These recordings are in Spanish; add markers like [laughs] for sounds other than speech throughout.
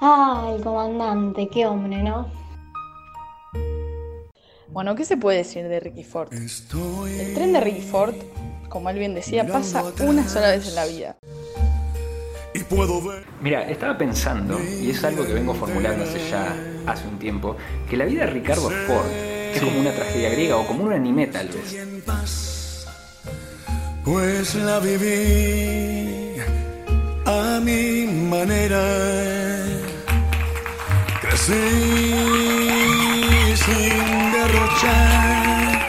Ah, el comandante, qué hombre, ¿no? Bueno, ¿qué se puede decir de Ricky Ford? El tren de Ricky Ford, como él bien decía, pasa una sola vez en la vida. Mira, estaba pensando, y es algo que vengo formulando hace ya hace un tiempo, que la vida de Ricardo Ford es como una tragedia griega o como un anime tal vez. Pues la viví a mi manera. Sin derrochar,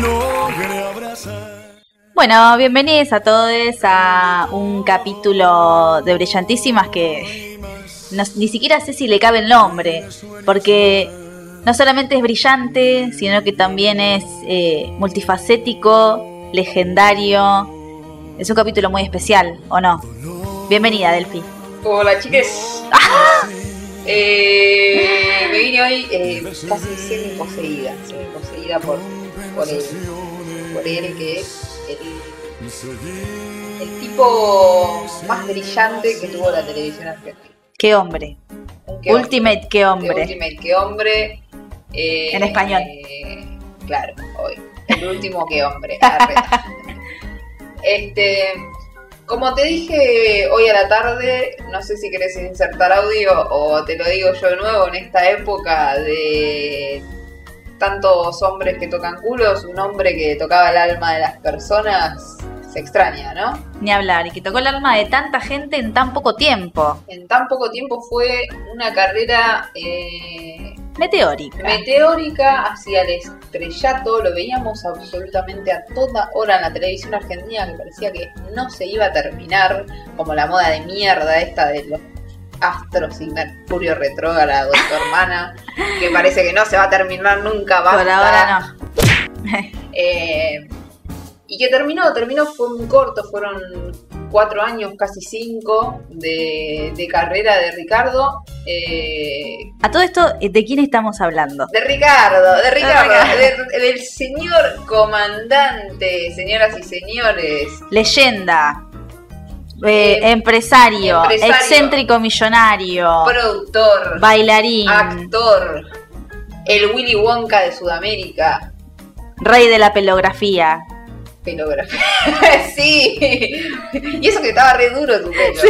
logré abrazar. Bueno, bienvenidos a todos a un capítulo de Brillantísimas que no- ni siquiera sé si le cabe el nombre, porque no solamente es brillante, sino que también es eh, multifacético, legendario. Es un capítulo muy especial, ¿o no? Bienvenida, Delphi. Hola chiques. Eh, me vine hoy eh, casi semi poseída, semi poseída por, por él, por él que es el, el tipo más brillante que tuvo la televisión argentina. Qué hombre. Qué Ultimate, qué hombre. hombre. Ultimate, qué hombre. eh, En español. eh, claro, hoy. El último qué hombre. [laughs] este, como te dije hoy a la tarde, no sé si querés insertar audio o te lo digo yo de nuevo, en esta época de tantos hombres que tocan culos, un hombre que tocaba el alma de las personas se extraña, ¿no? Ni hablar, y que tocó el alma de tanta gente en tan poco tiempo. En tan poco tiempo fue una carrera eh, Meteórica. meteórica hacia el estrellato, lo veíamos absolutamente a toda hora en la televisión argentina que parecía que no se iba a terminar, como la moda de mierda esta de los astros y Mercurio retrógrado de tu hermana, que parece que no se va a terminar nunca, Por basta. ahora no. Eh, y que terminó, terminó, fue muy corto, fueron cuatro años, casi cinco, de, de carrera de Ricardo. eh, A todo esto, ¿de quién estamos hablando? de Ricardo, de Ricardo, Ricardo. de- del señor comandante, señoras y señores. Leyenda. eh, Eh, empresario, empresario. excéntrico millonario, Productor, bailarín, actor, el Willy Wonka de Sudamérica, rey de la pelografía. Pelógrafo. [laughs] sí, y eso que estaba re duro tu pelo.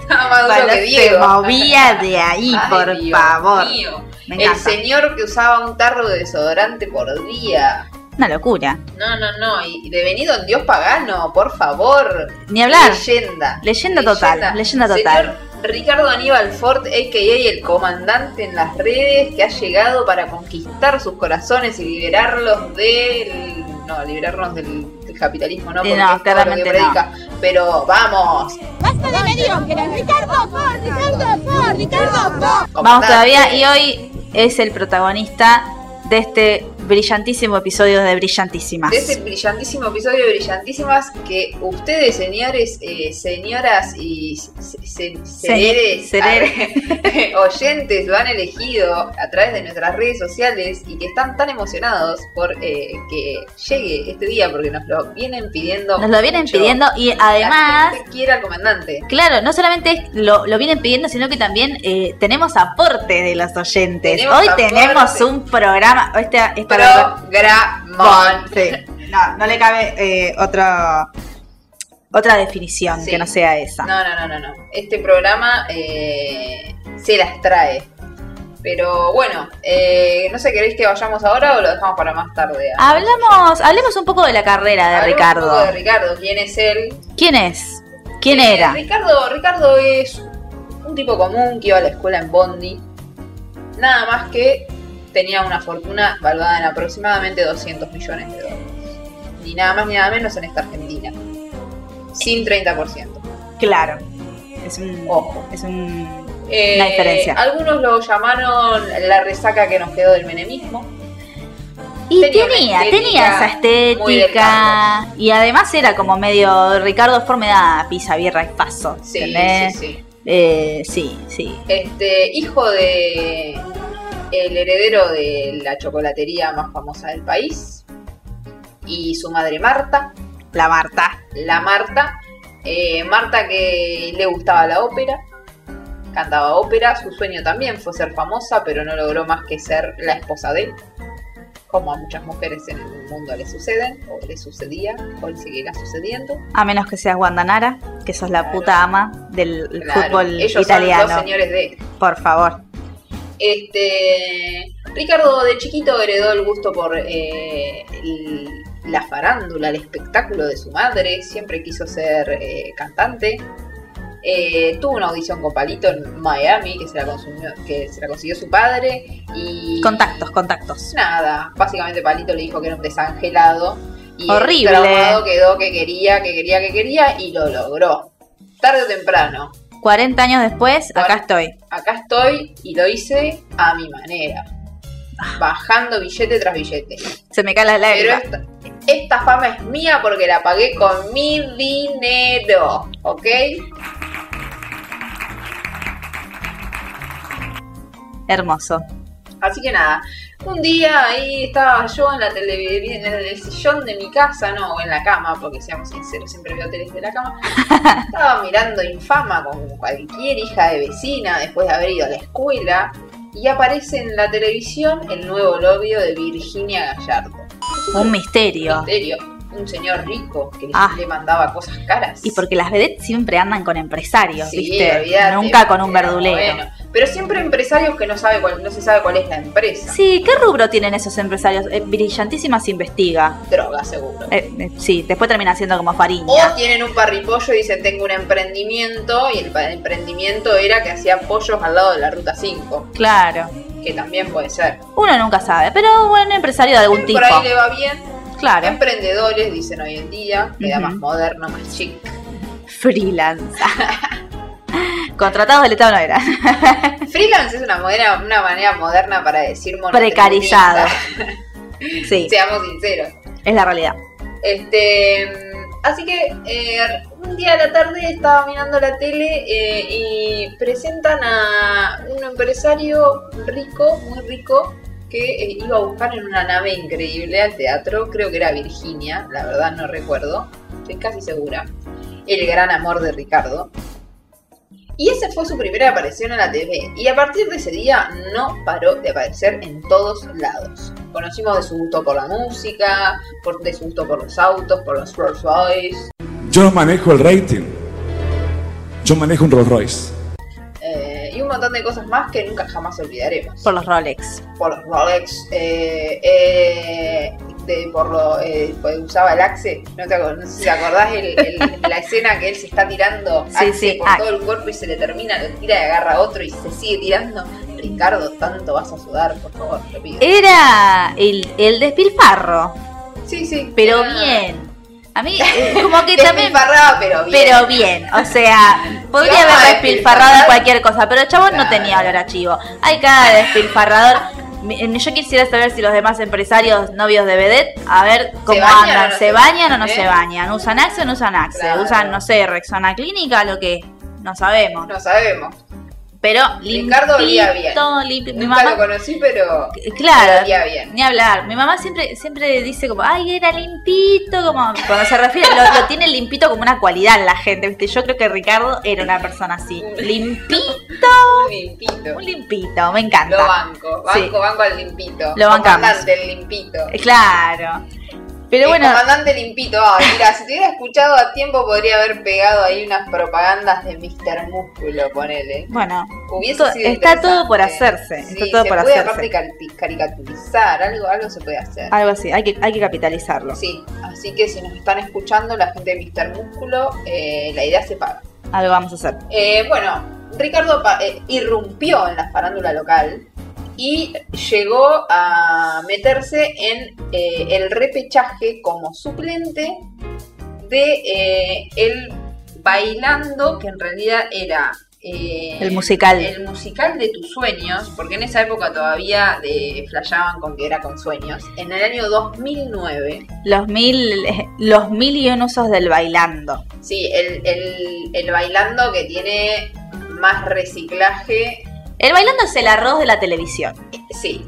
Estaba más duro Bueno, que se Diego. movía de ahí, Ay, por Dios favor. mío. El señor que usaba un tarro de desodorante por día. Una locura. No, no, no. Y devenido en Dios pagano, por favor. Ni hablar. Leyenda. Leyenda total, leyenda total. Señor Ricardo Aníbal Ford, a.k.a. el comandante en las redes, que ha llegado para conquistar sus corazones y liberarlos del... No, liberarnos del, del capitalismo, ¿no? Sí, Porque no, es todo lo que claramente predica. Pero vamos. ¡Basta de mediocres! ¡Ricardo Ford! ¡Ricardo Ford! ¡Ricardo Ford! Vamos todavía y hoy es el protagonista de este brillantísimo episodio de Brillantísimas. de este brillantísimo episodio de Brillantísimas que ustedes, señores, eh, señoras y se- se- sereres, sereres. [laughs] arre, oyentes, lo han elegido a través de nuestras redes sociales y que están tan emocionados por eh, que llegue este día porque nos lo vienen pidiendo. Nos lo vienen mucho. pidiendo y además quiere al comandante. Claro, no solamente lo, lo vienen pidiendo, sino que también eh, tenemos aporte de los oyentes. Tenemos Hoy aporte. tenemos un programa. Esta, esta Programón. Sí. No, no le cabe eh, otra otra definición Sí. que no sea esa. No, no, no, no, no. Este programa eh, se las trae. Pero bueno, eh, no sé, ¿queréis que vayamos ahora o lo dejamos para más tarde? Hablamos, hablemos un poco de la carrera de Hablemos un Ricardo. poco de Ricardo, ¿quién es él? ¿Quién es? ¿Quién Eh, era? Ricardo, Ricardo es un tipo común que iba a la escuela en Bondi. Nada más que tenía una fortuna valuada en aproximadamente 200 millones de dólares. Ni nada más ni nada menos en esta Argentina. Sin 30%. Claro. Es un Ojo. es un Eh, Una diferencia. Algunos lo llamaron la resaca que nos quedó del menemismo. Y Tenía tenía, esa estética. Y además era como medio Ricardo Ford me da pizza, birra y paso. Sí, ¿entendés? sí, sí. Eh, sí, sí. Este, hijo de el heredero de la chocolatería más famosa del país. Y su madre Marta, La Marta. la Marta. Eh, Marta que le gustaba la ópera. cantaba ópera, su sueño también fue ser famosa, pero no logró más que ser la esposa de él, como a muchas mujeres en el mundo le suceden, o le sucedía, o le seguirá sucediendo. A menos que seas Guandanara, que sos la Claro. puta ama del Claro, fútbol ellos son italiano. los señores de Por favor. Este, Ricardo de chiquito heredó el gusto por eh, el- la farándula, el espectáculo de su madre, siempre quiso ser eh, cantante. Eh, tuvo una audición con Palito en Miami que se la, consumió- que se la consiguió su padre y Contactos, contactos. nada, básicamente Palito le dijo que era un desangelado y Horrible. traumado quedó que quería, que quería, que quería y lo logró. Tarde o temprano, 40 años después, acá estoy. acá estoy y lo hice a mi manera. Bajando billete tras billete. Se me cae la Pero lágrima. esta, esta fama es mía porque la pagué con mi dinero. ¿Ok? Hermoso. Así que nada. Un día ahí estaba yo en la televisión, en el sillón de mi casa, no, o en la cama, porque seamos sinceros, siempre veo teles de la cama. [laughs] Estaba mirando Infama con cualquier hija de vecina después de haber ido a la escuela. Y aparece en la televisión el nuevo novio de Virginia Gallardo. Un misterio. misterio. Un señor rico que le- Ah. le mandaba cosas caras. Y porque las vedettes siempre andan con empresarios, Sí, ¿viste? olvídate, Nunca con un verdulero. bueno. Pero siempre empresarios que no sabe cuál, no se sabe cuál es la empresa. Sí, ¿qué rubro tienen esos empresarios? Eh, Brillantísima se investiga. Droga, seguro. Eh, eh, sí, después termina siendo como O fariña. tienen un parripollo y dicen tengo un emprendimiento y el emprendimiento era que hacía pollos al lado de la ruta 5, Claro. que también puede ser. Uno nunca sabe, pero bueno, empresario de algún tipo. Por ahí le va bien. Claro. Emprendedores, dicen hoy en día, queda más moderno, más chic. Freelance. [laughs] Contratados del Estado no era. [laughs] Freelance es una, manera, una manera moderna para decir Precarizado. Sí, Seamos sinceros. es la realidad. Este, así que eh, un día a la tarde estaba mirando la tele eh, y presentan a un empresario rico, muy rico, que eh, iba a buscar en una nave increíble al teatro, creo que era Virginia, la verdad no recuerdo, estoy casi segura, el gran amor de Ricardo. Y esa fue su primera aparición en la TV. Y a partir de ese día no paró de aparecer en todos lados. Conocimos de su gusto por la música, por, de su gusto por los autos, por los Rolls Royce. Yo no manejo el rating. Yo manejo un Rolls Royce. Un montón de cosas más que nunca jamás olvidaremos. Por los Rolex. Por los Rolex, eh, eh, de- por lo eh, pues usaba el Axe. No, te no sé si te acordás el- el- la escena que él se está tirando Sí, Axe sí, por todo el cuerpo y se le termina, lo tira y agarra a otro y se sigue tirando. Ricardo, tanto vas a sudar, por favor, te pido. Era el, el despilfarro, Sí, sí. pero era- bien. A mí, eh, [laughs] como que también. Pero bien. Pero bien, o sea, [laughs] podría haber despilfarrado en cualquier cosa, pero el chabón no tenía olor a chivo. Hay cada despilfarrador. Mi- Yo quisiera saber si los demás empresarios novios de Vedette, a ver cómo andan. ¿Se bañan o no bañan, se eh? bañan? ¿Usan Axe o no usan Axe? Claro. ¿Usan, no sé, Rexona Clínica? Lo que no sabemos. No sabemos. Pero Ricardo olía bien. limpito. Mi Nunca mamá, lo conocí, pero Claro, olía bien. ni hablar. Mi mamá siempre siempre dice como, ay, era limpito, como cuando se refiere, lo, lo tiene limpito como una cualidad la gente, ¿viste? Yo creo que Ricardo era una persona así. [laughs] Limpito, Un limpito. un limpito, me encanta. Lo banco, banco, Sí. banco al limpito. Lo bancamos. Comandante el limpito. Claro. Pero el bueno, comandante limpito. Ah, mira, si te hubiera escuchado a tiempo podría haber pegado ahí unas propagandas de Mr. Músculo, ponele. bueno, Hubiese To- sido está todo por hacerse, Sí, está todo se por puede hacerse. aparte cari- caricaturizar, algo, algo se puede hacer. algo así, hay que, hay que capitalizarlo. Sí, así que si nos están escuchando la gente de Mr. Músculo, eh, la idea se paga. Algo vamos a hacer. Eh, bueno, Ricardo pa- eh, irrumpió en la farándula local y llegó a meterse en eh, el repechaje como suplente de eh, el bailando, que en realidad era eh, El musical. el musical de tus sueños, porque en esa época todavía de, con que era con sueños. En el año 2009 Los mil, los mil y un usos del bailando. Sí, el, el, el bailando que tiene más reciclaje. El bailando es el arroz de la televisión. Sí,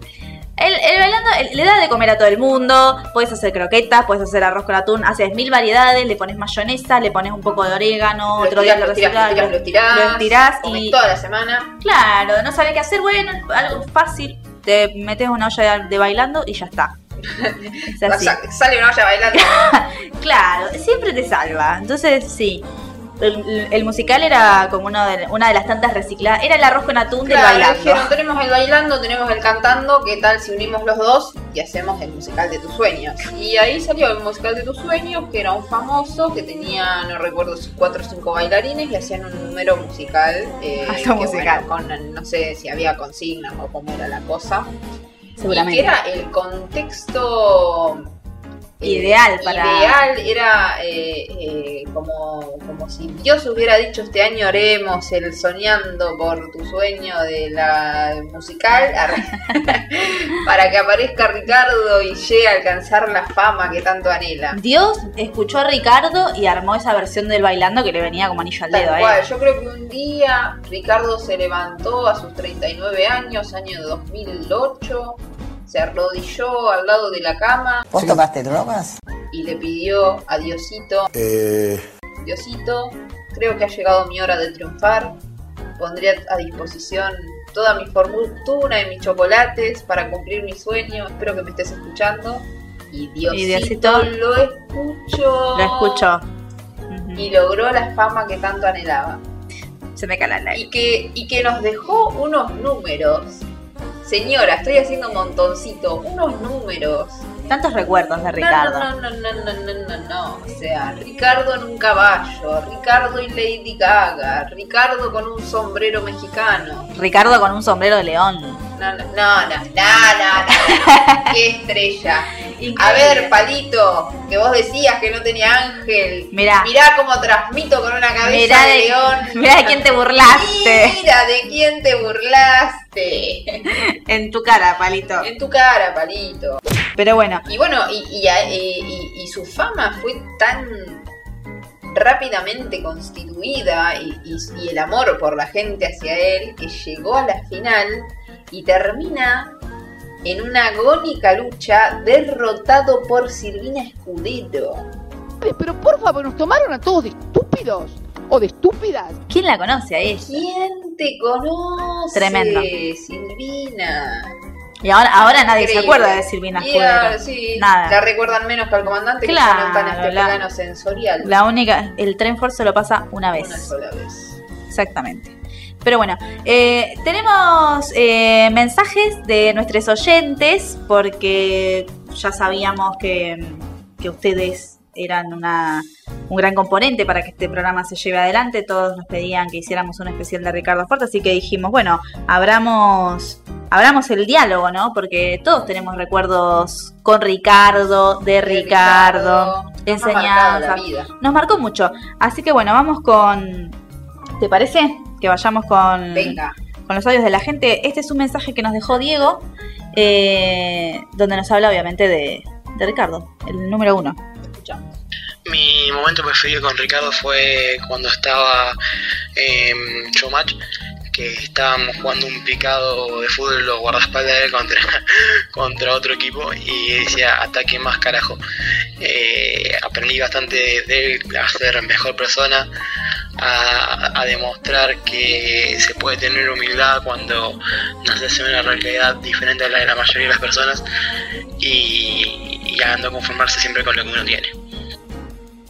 El, el bailando el- le da de comer a todo el mundo. Puedes hacer croquetas, puedes hacer arroz con atún, haces mil variedades, le pones mayonesa, le pones un poco de orégano, Lo otro día lo lo estirás, lo estirás, lo estirás, y toda la semana. claro, no sabes qué hacer, bueno, algo fácil, te metes una olla de, de bailando y ya está. [laughs] Es así. Sa- Sale una olla bailando. [laughs] Claro, siempre te salva. Entonces, sí. El, el musical era como uno de, una de las tantas recicladas. Era el arroz con atún del Claro, bailando. dijeron, tenemos el bailando, tenemos el cantando, ¿qué tal si unimos los dos y hacemos el musical de tus sueños? Y ahí salió el musical de tus sueños, que era un famoso, que tenía, no recuerdo si cuatro o cinco bailarines y hacían un número musical. eh, que, musical. bueno, con, no sé si había consignas o cómo era la cosa. Seguramente. Y que era el contexto eh, Ideal para- Ideal era eh, eh, como, como si Dios hubiera dicho este año haremos el soñando por tu sueño de la musical [laughs] para que aparezca Ricardo y llegue a alcanzar la fama que tanto anhela. Dios escuchó a Ricardo y armó esa versión del bailando que le venía como anillo al Tal dedo a cual, yo creo que un día Ricardo se levantó a sus 39 años, año 2008, se arrodilló al lado de la cama ¿Vos tomaste drogas? y le pidió a Diosito, Diosito, creo que ha llegado mi hora de triunfar, pondré a disposición toda mi fortuna y mis chocolates para cumplir mi sueño, espero que me estés escuchando. Y Diosito, Y Diosito lo escuchó. Lo escuchó. Y logró la fama que tanto anhelaba. Se me cala la Y que, y que nos dejó unos números. Señora, estoy haciendo un montoncito. Unos números. Tantos recuerdos de Ricardo. No, no, no, no, no, no, no, no. O sea, Ricardo en un caballo, Ricardo y Lady Gaga, Ricardo con un sombrero mexicano. Ricardo con un sombrero de león. No, no, no, no, no, no, no. Qué estrella. [laughs] A ver, Palito, que vos decías que no tenía ángel. Mirá. Mirá cómo transmito con una cabeza Mirá de, de- león. mirá de quién te burlaste. Mira de quién te burlaste. [laughs] En tu cara, palito. En tu cara, Palito. Pero bueno, Y bueno, y, y- y- y su fama fue tan rápidamente constituida y, y- y el amor por la gente hacia él que llegó a la final y termina en una agónica lucha derrotado por Silvina Escudero. Pero por favor, nos tomaron a todos de estúpidos o de estúpidas. ¿quién la conoce a ella? ¿Quién te conoce? Tremendo. Silvina. Y ahora, ahora nadie se acuerda de Silvina Escudero. ahora sí, Nada. la recuerdan menos que al comandante que Claro, ya no está en este sensorial. La única, el tren Ford se lo pasa una vez. Una sola vez. Exactamente. Pero bueno, eh, tenemos eh, mensajes de nuestros oyentes porque ya sabíamos que, que ustedes eran una, un gran componente para que este programa se lleve adelante. Todos nos pedían que hiciéramos un especial de Ricardo Ford, así que dijimos, bueno, abramos, abramos el diálogo, ¿no? Porque todos tenemos recuerdos con Ricardo, de, Ricardo, Ricardo, la vida. Nos marcó mucho. Así que bueno, vamos con... ¿Te parece? Que vayamos con, Venga. con los audios de la gente. Este es un mensaje que nos dejó Diego, eh, donde nos habla obviamente de, de Ricardo, el número uno. Mi momento preferido con Ricardo fue cuando estaba en Showmatch, que estábamos jugando un picado de fútbol los guardaespaldas de él contra, [laughs] contra otro equipo y decía ataque más carajo. Eh, aprendí bastante de él a ser mejor persona, a, a demostrar que se puede tener humildad cuando naces en una realidad diferente a la de la mayoría de las personas y, y a no conformarse siempre con lo que uno tiene.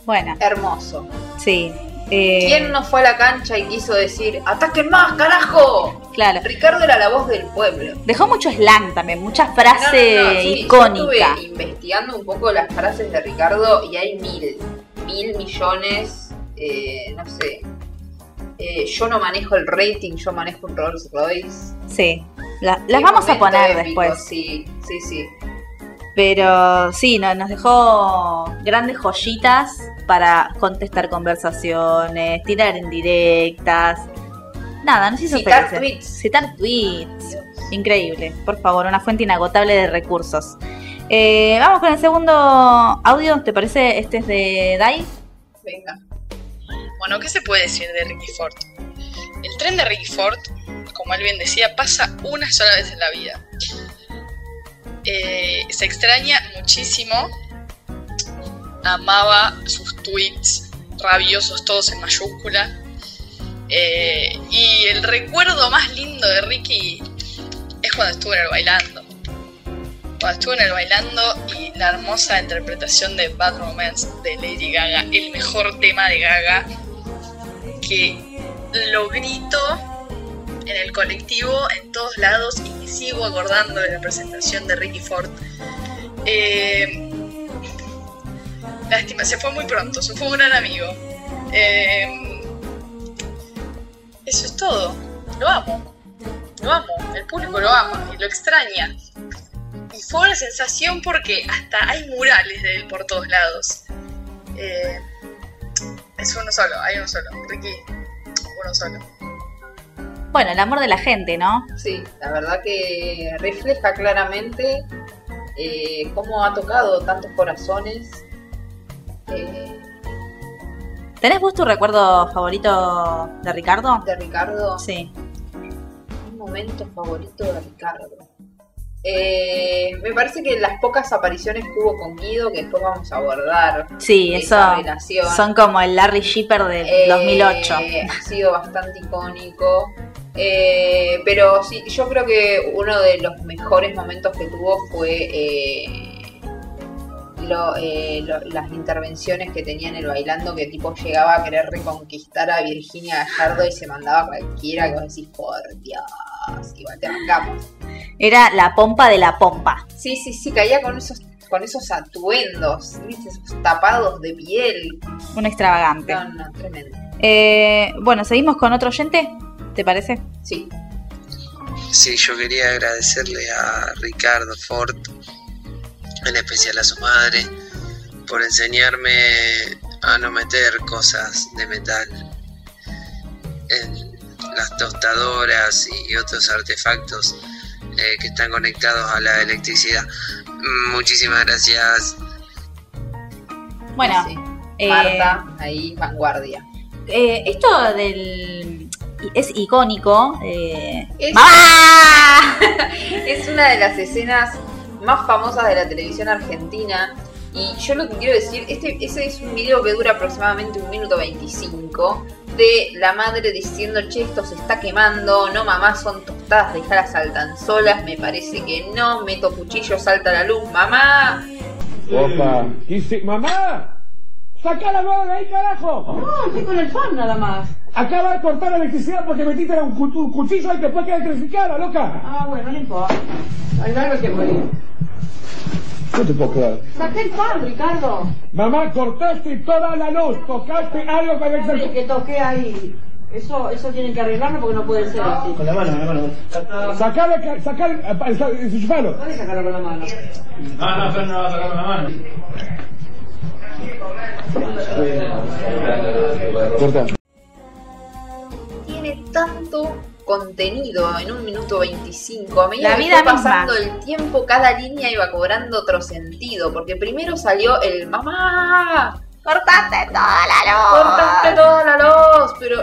Bueno, Hermoso. sí. eh, ¿Quién no fue a la cancha y quiso decir ¡Ataquen más, carajo! Claro. Ricardo era la voz del pueblo. Dejó mucho slang también, mucha frase No, no, no, sí, yo icónica. estuve investigando un poco las frases de Ricardo y hay mil, mil millones, eh, no sé. Eh, yo no manejo el rating, yo manejo un Rolls Royce. Sí. La- las vamos a poner épico, después. Sí, sí, sí. Pero sí, no- nos dejó grandes joyitas para contestar conversaciones, tirar en directas. Nada, nos hizo Citar felices. tweets. Citar tweets. Increíble. Por favor, una fuente inagotable de recursos. Eh, vamos con el segundo audio. ¿Te parece? Este es de Dai. Venga. Bueno, ¿qué se puede decir de Ricky Ford? El tren de Ricky Ford, como él bien decía, pasa una sola vez en la vida. eh, se extraña muchísimo. Amaba sus tweets rabiosos, todos en mayúscula. Eh, y el recuerdo más lindo de Ricky es cuando estuvo en el bailando. Cuando estuvo en el bailando y la hermosa interpretación de Bad Romance de Lady Gaga, el mejor tema de Gaga, lo grito en el colectivo, en todos lados, y me sigo acordando de la presentación de Ricky Ford. Eh, lástima, se fue muy pronto, se fue un gran amigo. Eh, eso es todo. Lo amo. Lo amo. El público lo ama y lo extraña. Y fue una sensación porque hasta hay murales de él por todos lados. Eh, es uno solo, hay uno solo. Ricky, uno solo. Bueno, el amor de la gente, ¿no? Sí, la verdad que refleja claramente eh, cómo ha tocado tantos corazones. Eh, ¿Tenés vos tu recuerdo favorito de Ricardo? de Ricardo, Sí. un momento favorito de Ricardo. Eh, me parece que las pocas apariciones que hubo con Guido, que después vamos a abordar, Sí, eso son como el Larry Shipper del Eh, 2008. Ha sido bastante icónico. Eh, pero sí, yo creo que uno de los mejores momentos que tuvo fue eh, lo- eh, lo- las intervenciones que tenía en el bailando, que tipo llegaba a querer reconquistar a Virginia Gallardo y se mandaba a cualquiera que vos decís, por Dios, Era la pompa de la pompa. Sí, sí, sí, caía con esos, con esos atuendos, ¿viste? esos tapados de piel. Un extravagante. No, no, tremendo. Eh, bueno, seguimos con otro oyente, ¿te parece? Sí. Sí, yo quería agradecerle a Ricardo Ford, en especial a su madre, por enseñarme a no meter cosas de metal en las tostadoras y otros artefactos eh, que están conectados a la electricidad. Muchísimas gracias. Bueno, Sí. eh, Marta, ahí, vanguardia. eh, esto del es icónico. eh, Es-. [laughs] Es una de las escenas más famosas de la televisión argentina. Y yo lo que quiero decir, este, ese es un video que dura aproximadamente un minuto 25 de la madre diciendo, che, esto se está quemando, no mamá, son tostadas, dejalas saltan solas, me parece que no, meto cuchillo, salta la luz, mamá. Opa. ¿Y si- ¡Mamá! ¡Saca la mano de ahí, carajo! No, estoy con el fan nada más. Acaba de cortar la electricidad porque metiste un, cu- un cuchillo ahí que después queda electrificada, loca. Ah, bueno, no importa. Hay algo que morir. No te puedo creer. Saqué el fan, Ricardo. Mamá, cortaste toda la luz, tocaste algo que había Sí, que toqué ahí. Eso, eso tienen que arreglarlo porque no puede ser así. Con la mano, con la mano. Sacale, ca- sacale, enchufalo. Puedes sacarlo con la mano. No, no, pero no va a sacar con la mano. Corta. Tiene tanto contenido en un minuto 25. A medida La que vida fue misma. pasando el tiempo, cada línea iba cobrando otro sentido. Porque primero salió el mamá. Cortaste toda la luz. Cortaste toda la luz, pero.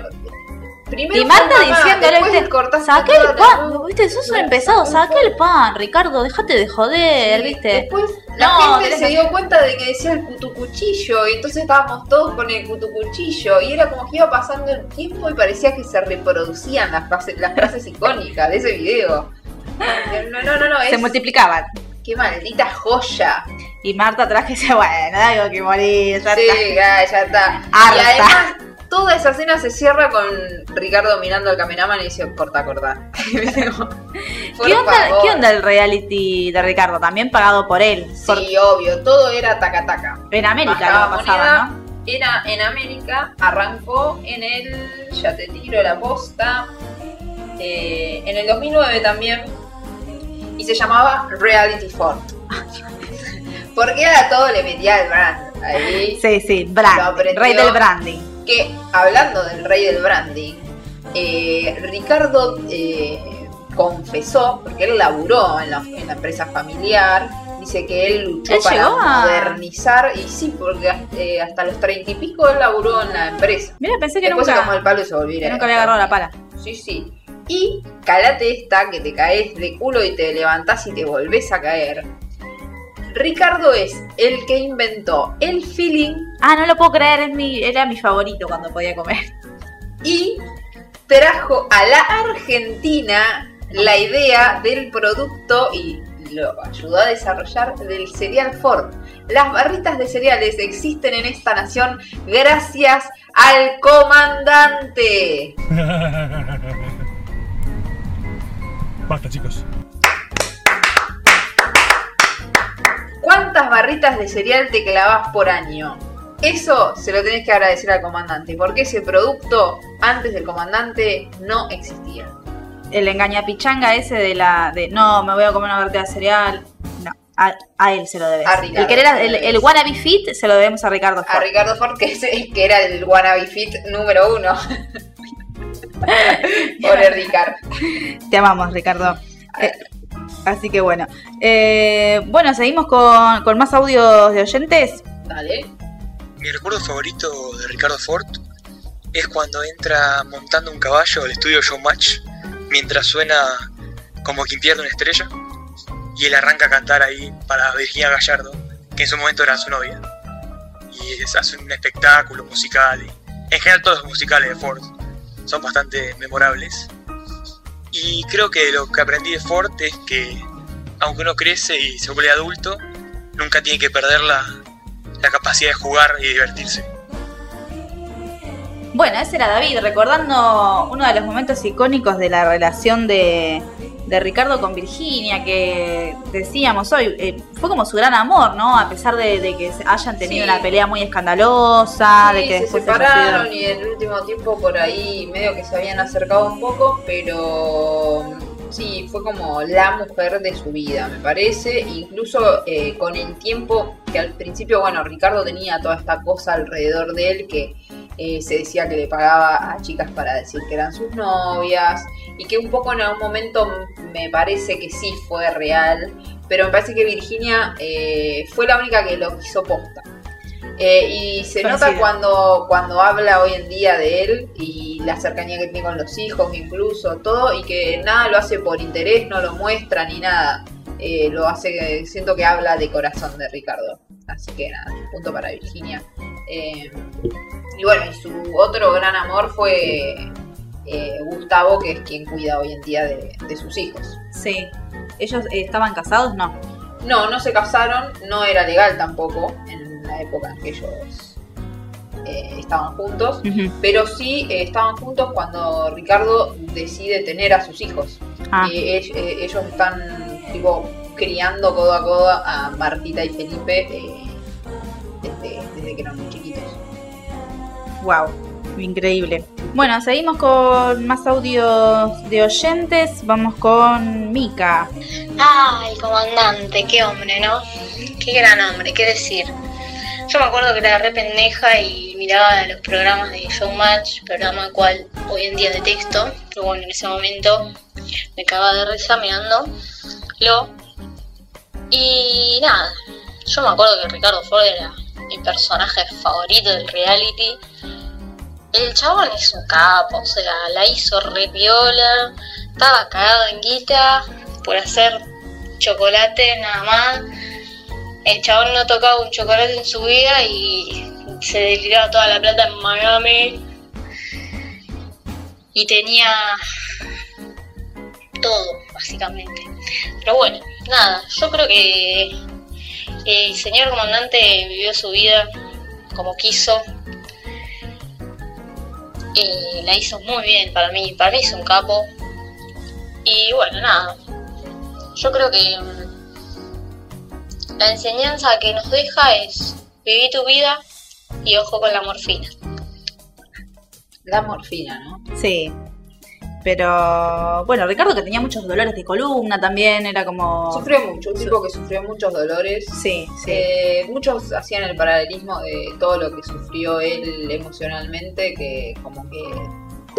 Primero Y Marta diciéndole, viste, toda el pan, luz. viste, sos un empezado, saqué el pan, Ricardo, déjate de joder, Sí, viste. Después la No, gente se dio cuenta de que decía el cutucuchillo y entonces estábamos todos con el cutucuchillo y era como que iba pasando el tiempo y parecía que se reproducían las frases, las frases icónicas de ese video. No, no, no, no, Se multiplicaban. qué maldita joya. Y Marta atrás que dice, bueno, algo que morir, ya Sí, está. ya, está. Y Harta. además toda esa escena se cierra con Ricardo mirando al cameraman y dice, corta, corta. [laughs] [laughs] ¿Qué onda, favor. ¿Qué onda el reality de Ricardo? También pagado por él. Por- Sí, obvio, todo era taca taca. en América Bajaba lo pasaba, moneda, ¿no? Era en América, arrancó en el, ya te tiro la posta, eh, en el 2009 también, y se llamaba Reality Ford. [laughs] Porque era todo le metía el brand ahí. Sí, sí, brand, rey del branding. Que hablando del rey del branding, eh, Ricardo eh, confesó, porque él laburó en la, en la empresa familiar, dice que él luchó Él para a- modernizar, y sí, porque eh, hasta los treinta y pico él laburó en la empresa. Mira, pensé que Después se nunca, tomó el palo y se volvió que nunca había agarrado la pala. Sí, sí. Y calate esta, que te caes de culo y te levantás y te volvés a caer. Ricardo es el que inventó el feeling Ah, no lo puedo creer, es mi, era mi favorito cuando podía comer. y trajo a la Argentina la idea del producto y lo ayudó a desarrollar del cereal Ford. Las barritas de cereales existen en esta nación gracias al comandante. [laughs] Basta, chicos. ¿Cuántas barritas de cereal te clavas por año? Eso se lo tenés que agradecer al comandante, porque ese producto antes del comandante no existía. El engañapichanga ese de la. de no, me voy a comer una barrita de cereal. No, a, a él se lo debes. A Ricardo el, se lo el, el wannabe fit se lo debemos a Ricardo A Ford. Ricardo Ford, que, es- que era el wannabe fit número uno. [laughs] Pobre Ricardo. Te amamos, Ricardo. Eh, así que bueno. Eh, bueno, seguimos con, con más audios de oyentes. Dale. Mi recuerdo favorito de Ricardo Ford es cuando entra montando un caballo al estudio Showmatch mientras suena como quien pierde una estrella y él arranca a cantar ahí para Virginia Gallardo, que en su momento era su novia. Y es- hace un espectáculo musical. Y, en general todos los musicales de Ford son bastante memorables. Y creo que lo que aprendí de Ford es que aunque uno crece y se vuelve adulto, nunca tiene que perder la, la capacidad de jugar y divertirse. Bueno, ese era David, recordando uno de los momentos icónicos de la relación de, de Ricardo con Virginia, que decíamos hoy, eh, fue como su gran amor, ¿no? A pesar de, de que se- hayan tenido Sí. una pelea muy escandalosa, de que se después separaron y en el último tiempo por ahí medio que se habían acercado un poco, pero sí, fue como la mujer de su vida, me parece. Incluso eh, con el tiempo, que al principio, bueno, Ricardo tenía toda esta cosa alrededor de él que eh, se decía que le pagaba a chicas para decir que eran sus novias y que un poco en algún momento me parece que sí fue real, pero me parece que Virginia eh, fue la única que lo quiso posta. Eh, y se nota cuando, cuando habla hoy en día de él y la cercanía que tiene con los hijos, incluso todo, y que nada lo hace por interés, no lo muestra ni nada. Eh, lo hace, siento que habla de corazón de Ricardo. Así que nada, punto para Virginia. Eh, y bueno, y su otro gran amor fue eh, Gustavo, que es quien cuida hoy en día de, de sus hijos. Sí. ¿Ellos estaban casados? No. No, no se casaron, no era legal tampoco en la época en que ellos eh, estaban juntos, pero sí eh, estaban juntos cuando Ricardo decide tener a sus hijos. Ah. Eh, ellos están tipo criando codo a codo a Martita y Felipe desde, desde que eran muy chiquitos. Wow, increíble. Bueno, seguimos con más audios de oyentes. Vamos con Mika. Ah, el comandante, qué hombre, ¿no? Qué gran hombre, qué decir. Yo me acuerdo que era re pendeja y miraba los programas de Showmatch, programa cual hoy en día detesto, pero bueno, en ese momento me cagaba de risa mirando lo. Y nada, yo me acuerdo que Ricardo Ford era mi personaje favorito del reality. El chabón es un capo, o sea, la hizo re piola, estaba cagado en guita por hacer chocolate nada más. El chabón no tocaba un chocolate en su vida y se deliraba toda la plata en Miami. Y tenía todo, básicamente. Pero bueno, nada, yo creo que el señor comandante vivió su vida como quiso. Y la hizo muy bien para mí, para mí es un capo. Y bueno, nada, yo creo que mm, la enseñanza que nos deja es vivir tu vida y ojo con la morfina. La morfina, ¿no? Sí. Pero bueno, Ricardo que tenía muchos dolores de columna también, era como... Sufrió mucho, un tipo que sufrió muchos dolores. Sí, sí. Eh, muchos hacían el paralelismo de todo lo que sufrió él emocionalmente, que como que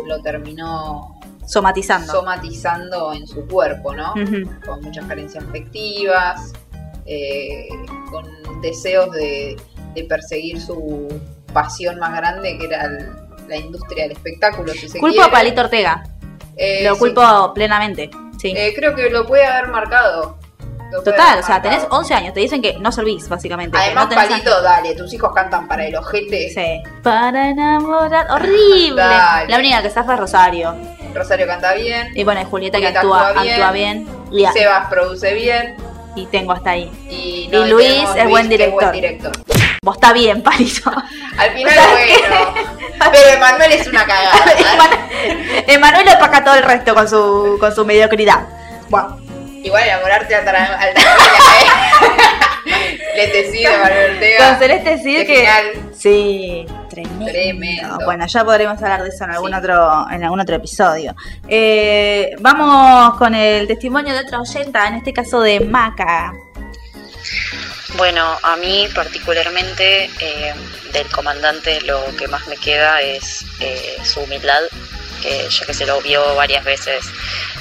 lo terminó Somatizando. somatizando en su cuerpo, ¿no? Con muchas carencias afectivas, eh, con deseos de, de perseguir su pasión más grande, que era el- la industria del espectáculo, si se quiere. a Palito Ortega. Eh, Lo sí. culpo plenamente. Sí. Eh, creo que lo puede haber marcado. Total, o sea, marcado. tenés 11 años, te dicen que no servís, básicamente. Además, no palito, dale, tus hijos cantan para el ojete. Sí. Para enamorar. Horrible. Dale. La única que zafa es Rosario. Rosario canta bien. Y bueno, y Julieta, que Julieta actúa, actúa bien. actúa bien. Y, Sebas produce bien. y tengo hasta ahí. Y, Luis es buen director. director. Vos está bien, Palito. [laughs] Al final, bueno. Pero [laughs] Emanuel es una cagada. Emanuel opaca todo el resto con su, con su mediocridad. Bueno, Igual enamorarte al tara- al taramela, ¿eh? [laughs] Letecito, Manuel Ortega. con Celeste Qué que. Sí, tremendo. Tremendo. Bueno, ya podremos hablar de eso en algún otro, en algún otro episodio. Eh, vamos con el testimonio de otra oyenta, en este caso de Maca. Bueno, a mí particularmente eh, del comandante lo que más me queda es eh, su humildad, que ya que se lo vio varias veces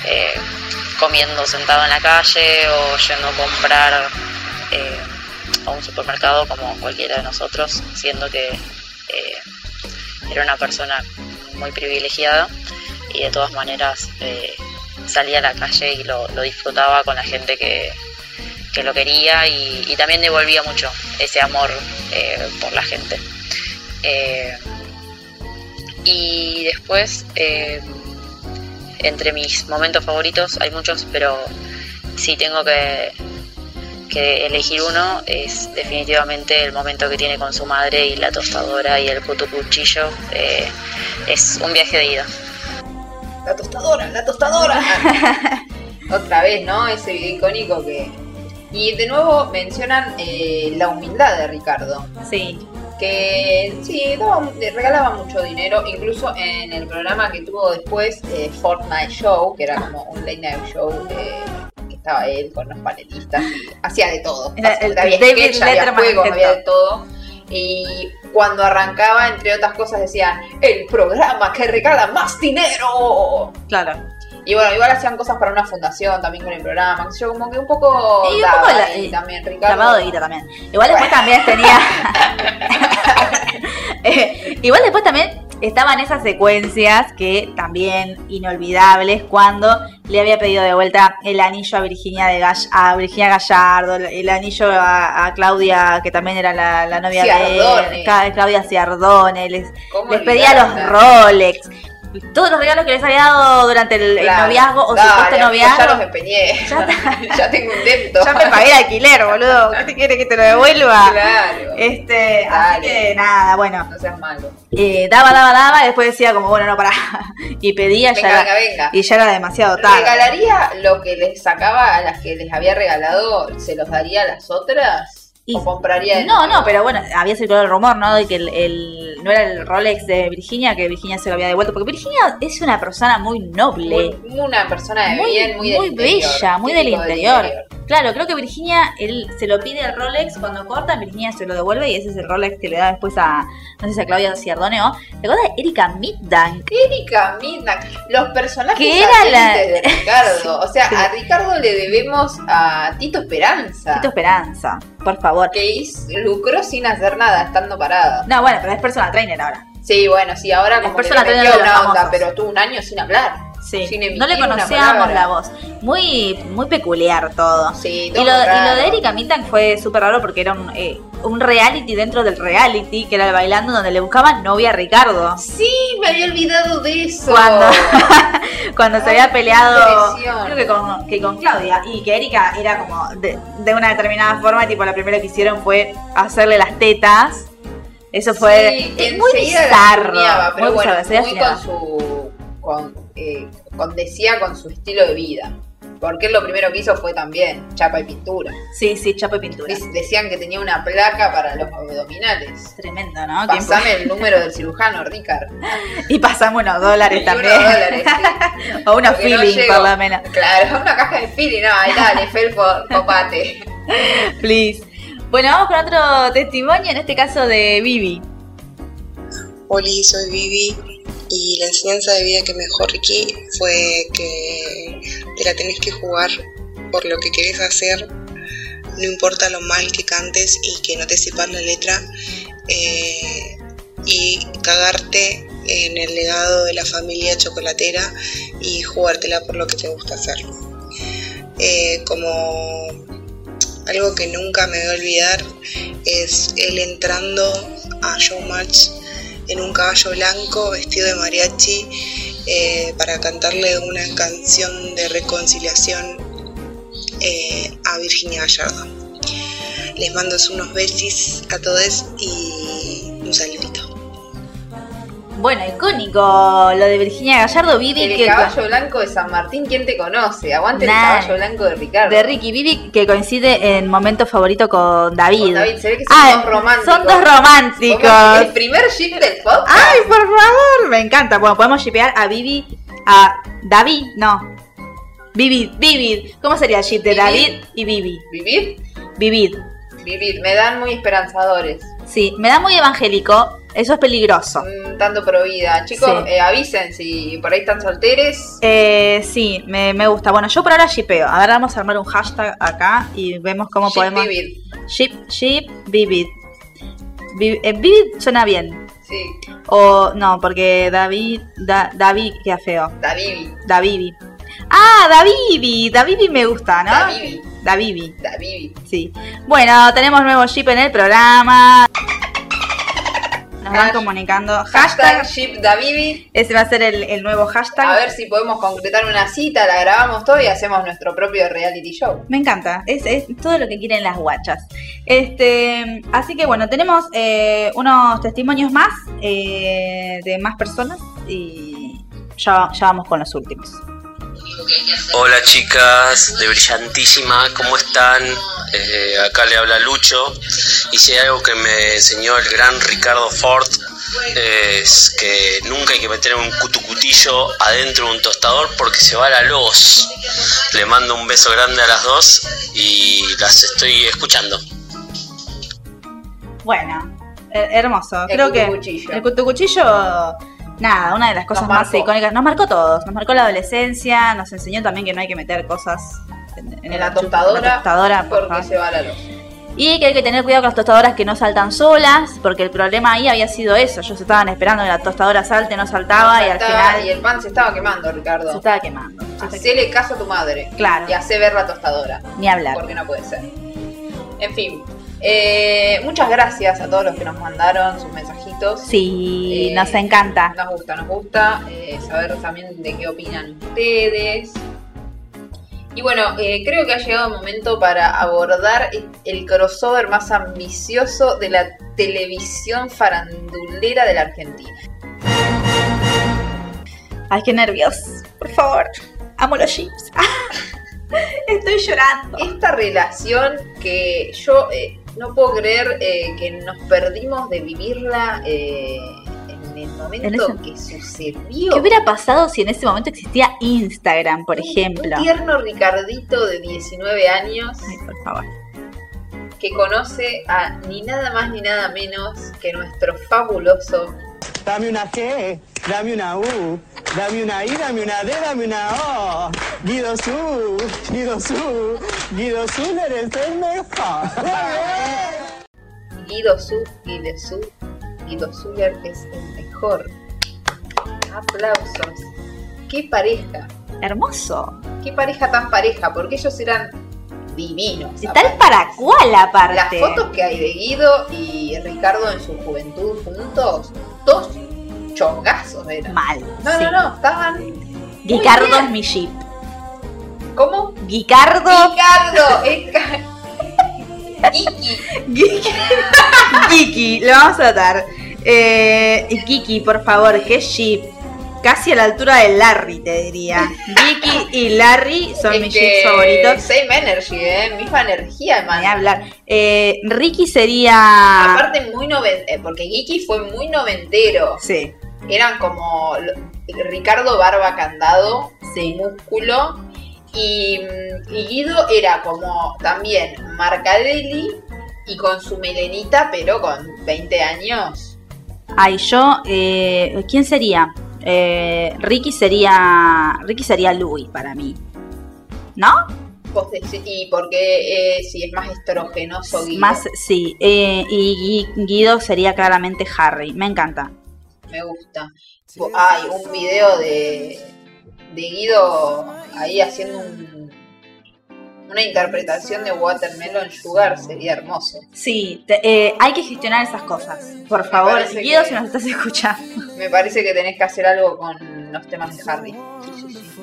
eh, comiendo sentado en la calle o yendo a comprar eh, a un supermercado como cualquiera de nosotros, siendo que era una persona muy privilegiada y de todas maneras salía a la calle y lo, lo disfrutaba con la gente que, que lo quería y, y también devolvía mucho ese amor eh, por la gente. Eh, y después, eh, entre mis momentos favoritos hay muchos, pero si tengo que, que elegir uno, es definitivamente el momento que tiene con su madre y la tostadora y el puto cuchillo. Eh, es un viaje de ida. La tostadora, la tostadora. [laughs] Otra vez, ¿no? Ese video icónico que. Y de nuevo mencionan eh, la humildad de Ricardo. Sí. Que sí, daba regalaba mucho dinero. Incluso en el programa que tuvo después, eh, Fortnite Show, que era como un late night show. eh, que estaba él con los panelistas y hacía de todo. [laughs] Era el había David sketch, había juegos, había de todo. Y cuando arrancaba, entre otras cosas, decían, el programa que regala más dinero. Claro. Y bueno, igual hacían cosas para una fundación también con el programa. Yo como que un poco... Y un poco la- eh, también, Ricardo. Lavado de guita también. Igual después también tenía. [laughs] [laughs] Eh, igual después también estaban esas secuencias que también inolvidables cuando le había pedido de vuelta el anillo a Virginia de Gall- a Virginia Gallardo, el anillo a, a Claudia, que también era la, la novia de él, Claudia Ciardone, les, ¿Cómo les pedía los? Rolex. Todos los regalos que les había dado durante el, noviazgo o Dale, supuesto noviazgo. Ya los [laughs] empeñé. Ya, tengo un débito. Ya me pagué el alquiler, boludo. [laughs] ¿Qué te quiere que te lo devuelva? Claro. Este, así que nada, bueno. No seas malo. Eh, daba, daba, daba, y después decía como, bueno, no, pará. [laughs] Y pedía, Venga, ya venga, venga. y ya era demasiado tarde. ¿Regalaría lo que les sacaba a las que les había regalado? ¿Se los daría a las otras? ¿O compraría de No, no, pero bueno, había circulado el rumor, ¿no? De que el, el- no era el Rolex de Virginia, que Virginia se lo había devuelto. Porque Virginia es una persona muy noble. Muy- una persona de muy, bien, muy, del muy interior, bella, muy del interior. Claro, creo que Virginia, él se lo pide al Rolex cuando corta, Virginia se lo devuelve y ese es el Rolex que le da después a, no sé si a Claudia Ciardone o. ¿Te acuerdas de Erika Middank? Erika Midnack, los personajes Que era la- de Ricardo. [laughs] O sea, a Ricardo le debemos a Tito Esperanza. Tito Esperanza, por favor. Que hizo- lucró sin hacer nada, estando parada. No, bueno, pero es personal trainer ahora. Sí, bueno, sí, ahora como que personal le trainer metió una onda, famosos. pero tuvo un año sin hablar. Sí, Sin no le conocíamos la voz. Muy, muy peculiar todo. Sí, y, lo, y raro. lo de Erika Middank fue súper raro porque era un, eh, un reality dentro del reality, que era el bailando, donde le buscaban novia a Ricardo. Sí, me había olvidado de eso. Cuando, [laughs] cuando se había peleado, creo que con, que con Claudia, y que Erika era como de, de una determinada forma, tipo, lo primero que hicieron fue hacerle las tetas. Eso fue Sí, muy la bizarro. muy bueno, muy con su. Con, eh, condecía con su estilo de vida. Porque él lo primero que hizo fue también chapa y pintura. Sí, sí, chapa y pintura. Dec- Decían que tenía una placa para los abdominales. Tremendo, ¿no? Pasame el número del cirujano, Ricard. [laughs] Y pasamos unos dólares Y también. unos dólares, sí. [laughs] o unos Porque no feeling, llego. por lo menos. Claro, una caja de feeling. No, ahí dale, [laughs] Felpo, copate. Please. Bueno, vamos con otro testimonio, en este caso de Vivi. Hola, soy Vivi y la enseñanza de vida que me dejó Ricky fue que te la tenés que jugar por lo que querés hacer, no importa lo mal que cantes y que no te sepas la letra, eh, y cagarte en el legado de la familia chocolatera y jugártela por lo que te gusta hacer. Eh, como algo que nunca me voy a olvidar es él entrando a Showmatch en un caballo blanco vestido de mariachi eh, para cantarle una canción de reconciliación eh, a Virginia Gallardo. Les mando unos besis a todos y un saludito. Bueno, icónico lo de Virginia Gallardo, Vivi. El que caballo blanco de San Martín, ¿quién te conoce? Aguante Nah. el caballo blanco de Ricardo. de Ricky Vivi que coincide en momento favorito con David. Con David, se ve que son Ah, dos románticos. Son dos románticos. El primer ship del pop. Ay, por favor, me encanta. Bueno, podemos shipear a Vivi, a David, no. Vivid, Vivid. ¿Cómo sería el ship de Vivid. David y Vivi? ¿Vivir? Vivid. Vivir. Me dan muy esperanzadores. Sí, me da muy evangélico. Eso es peligroso. Mm, tanto pro vida. Chicos, Sí. eh, avisen si por ahí están solteres. Eh, sí, me, me gusta. Bueno, yo por ahora shipeo. A ver, vamos a armar un hashtag acá y vemos cómo Ship podemos. Vivid. Ship, ship, vivid. Vi- eh, vivid suena bien. Sí. O no, porque David, da- David queda feo. Davivi. Davivi. Ah, Davivi. Davivi me gusta, ¿no? Davivi. Davivi. Davivi. Sí. Bueno, tenemos nuevo ship en el programa. Nos van comunicando. Hashtag Hashtag. Ship Davivi. Ese va a ser el, el nuevo hashtag. A ver si podemos concretar una cita, la grabamos todo y hacemos nuestro propio reality show. Me encanta, es, es todo lo que quieren las guachas. Este, así que bueno, tenemos eh, unos testimonios más eh, de más personas y ya, ya vamos con los últimos. Hola chicas de Brillantísima, ¿cómo están? Eh, acá le habla Lucho y si hay algo que me enseñó el gran Ricardo Ford es que nunca hay que meter un cutucutillo adentro de un tostador porque se va la luz. Le mando un beso grande a las dos y las estoy escuchando. Bueno, her- hermoso. El Creo que el cutucuchillo, nada, una de las cosas más icónicas. Nos marcó todos, nos marcó la adolescencia, nos enseñó también que no hay que meter cosas en, En la tostadora, la tostadora, por porque se va la luz. Y que hay que tener cuidado con las tostadoras que no saltan solas, porque el problema ahí había sido eso. Ellos estaban esperando que la tostadora salte, no saltaba y al final y el pan se estaba quemando, Ricardo. se estaba quemando. Hacele caso a tu madre. Claro. Y hace ver la tostadora. Ni hablar. Porque no puede ser. En fin. Eh, muchas gracias a todos los que nos mandaron sus mensajitos. Sí, Eh, nos encanta. Nos gusta, nos gusta eh, saber también de qué opinan ustedes. Y bueno, creo que ha llegado el momento para abordar el crossover más ambicioso de la televisión farandulera de la Argentina. Ay, qué nervios. Por favor. Amo los chips. [laughs] Estoy llorando. Esta relación que yo eh, no puedo creer eh, que nos perdimos de vivirla eh, en el momento En ese- que sucedió. ¿Qué hubiera pasado si en ese momento existía Instagram, por ejemplo? Un tierno Ricardito de 19 años Ay, por favor. que conoce a ni nada más ni nada menos que nuestro fabuloso Dame una G, dame una U, dame una I, dame una D, dame una O. Guido Su, Guido Su, Guido Su, eres el mejor. Guido Su, Guido Su, Guido Zuller es el mejor. Aplausos. ¡Qué pareja! Hermoso. ¡Qué pareja tan pareja! Porque ellos eran divinos. Está el para cuál aparte. Las fotos que hay de Guido y Ricardo en su juventud juntos, dos chongazos eran. Mal. No, sí. no, no, estaban. Guicardo es mi jeep. ¿Cómo? Guicardo. Ricardo, [laughs] es Kiki. Giki. Giki, lo vamos a tratar. Eh, Kiki, por favor, qué jeep. Casi a la altura de Larry, te diría. Giki y Larry son mis jeeps favoritos. Same energy, ¿eh? Misma energía, man. Ni hablar. Eh, Ricky sería. Aparte, muy noventero. Porque Kiki fue muy noventero. Sí. Eran como Ricardo Barba Candado, Sí. músculo. Y, mm, y Guido era como también Marcadelli y con su melenita, pero con 20 años. Ay, yo. Eh, ¿Quién sería? Eh, Ricky sería. Ricky sería Louis para mí. ¿No? Y porque eh, si es más estrogenoso Guido. Más, sí. Eh, y Gui- Guido sería claramente Harry. Me encanta. Me gusta. Hay un video de, de Guido ahí haciendo un- una interpretación de Watermelon Sugar. Sería hermoso. Sí, te- eh, hay que gestionar esas cosas. Por favor, Guido, si nos estás escuchando, Me parece que tenés que hacer algo con los temas de Harry.